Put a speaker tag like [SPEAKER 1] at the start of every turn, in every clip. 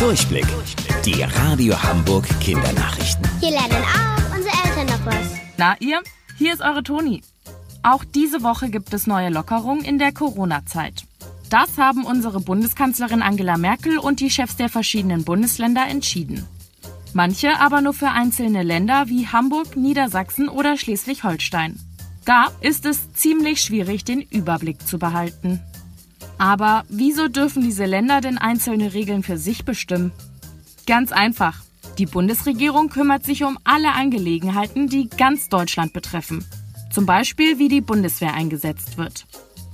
[SPEAKER 1] Durchblick. Die Radio Hamburg Kindernachrichten.
[SPEAKER 2] Hier lernen auch unsere Eltern noch was.
[SPEAKER 3] Na ihr, hier ist eure Toni. Auch diese Woche gibt es neue Lockerungen in der Corona-Zeit. Das haben unsere Bundeskanzlerin Angela Merkel und die Chefs der verschiedenen Bundesländer entschieden. Manche aber nur für einzelne Länder wie Hamburg, Niedersachsen oder Schleswig-Holstein. Gar ist es ziemlich schwierig, den Überblick zu behalten. Aber wieso dürfen diese Länder denn einzelne Regeln für sich bestimmen? Ganz einfach. Die Bundesregierung kümmert sich um alle Angelegenheiten, die ganz Deutschland betreffen. Zum Beispiel, wie die Bundeswehr eingesetzt wird.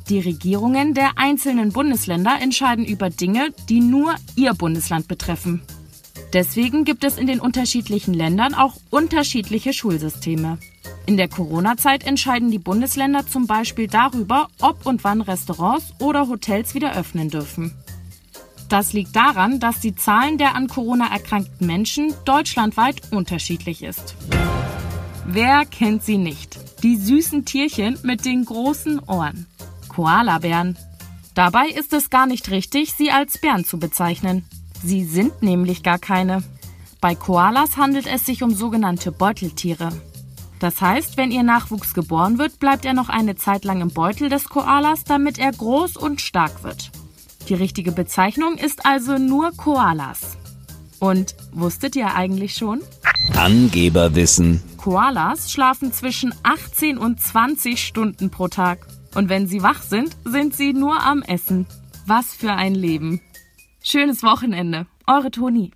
[SPEAKER 3] Die Regierungen der einzelnen Bundesländer entscheiden über Dinge, die nur ihr Bundesland betreffen. Deswegen gibt es in den unterschiedlichen Ländern auch unterschiedliche Schulsysteme. In der Corona-Zeit entscheiden die Bundesländer zum Beispiel darüber, ob und wann Restaurants oder Hotels wieder öffnen dürfen. Das liegt daran, dass die Zahlen der an Corona erkrankten Menschen deutschlandweit unterschiedlich ist. Wer kennt sie nicht? Die süßen Tierchen mit den großen Ohren. Koalabären. Dabei ist es gar nicht richtig, sie als Bären zu bezeichnen. Sie sind nämlich gar keine. Bei Koalas handelt es sich um sogenannte Beuteltiere. Das heißt, wenn ihr Nachwuchs geboren wird, bleibt er noch eine Zeit lang im Beutel des Koalas, damit er groß und stark wird. Die richtige Bezeichnung ist also nur Koalas. Und wusstet ihr eigentlich schon?
[SPEAKER 1] Angeberwissen.
[SPEAKER 3] Koalas schlafen zwischen 18 und 20 Stunden pro Tag. Und wenn sie wach sind, sind sie nur am Essen. Was für ein Leben. Schönes Wochenende. Eure Toni.